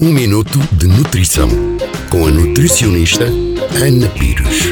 Um minuto de nutrição com a nutricionista Ana Pires.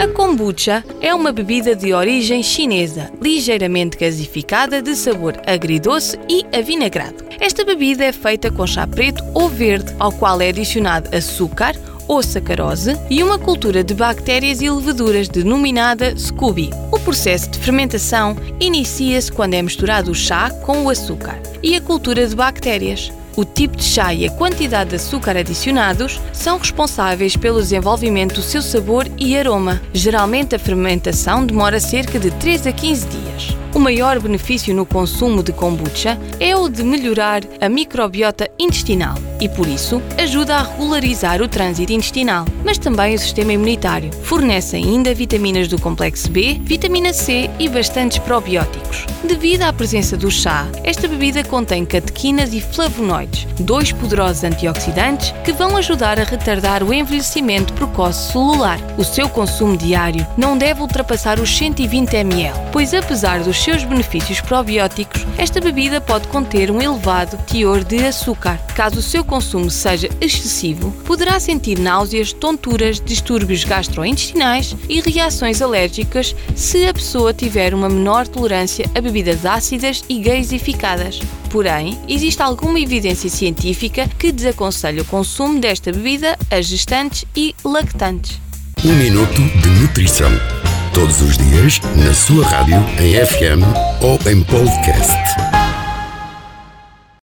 A kombucha é uma bebida de origem chinesa, ligeiramente gasificada, de sabor agridoce e avinagrado. Esta bebida é feita com chá preto ou verde, ao qual é adicionado açúcar ou sacarose e uma cultura de bactérias e levaduras denominada Scooby. O processo de fermentação inicia-se quando é misturado o chá com o açúcar e a cultura de bactérias. O tipo de chá e a quantidade de açúcar adicionados são responsáveis pelo desenvolvimento do seu sabor e aroma. Geralmente, a fermentação demora cerca de 3 a 15 dias. O maior benefício no consumo de kombucha é o de melhorar a microbiota intestinal e, por isso, ajuda a regularizar o trânsito intestinal, mas também o sistema imunitário. Fornece ainda vitaminas do complexo B, vitamina C e bastantes probióticos. Devido à presença do chá, esta bebida contém catequinas e flavonoides, dois poderosos antioxidantes que vão ajudar a retardar o envelhecimento precoce celular. O seu consumo diário não deve ultrapassar os 120 ml, pois apesar dos seus benefícios probióticos, esta bebida pode conter um elevado teor de açúcar. Caso o seu consumo seja excessivo, poderá sentir náuseas, tonturas, distúrbios gastrointestinais e reações alérgicas se a pessoa tiver uma menor tolerância a bebidas ácidas e gasificadas. Porém, existe alguma evidência científica que desaconselha o consumo desta bebida a gestantes e lactantes. Um minuto de nutrição. Todos os dias, na sua rádio, em FM ou em podcast.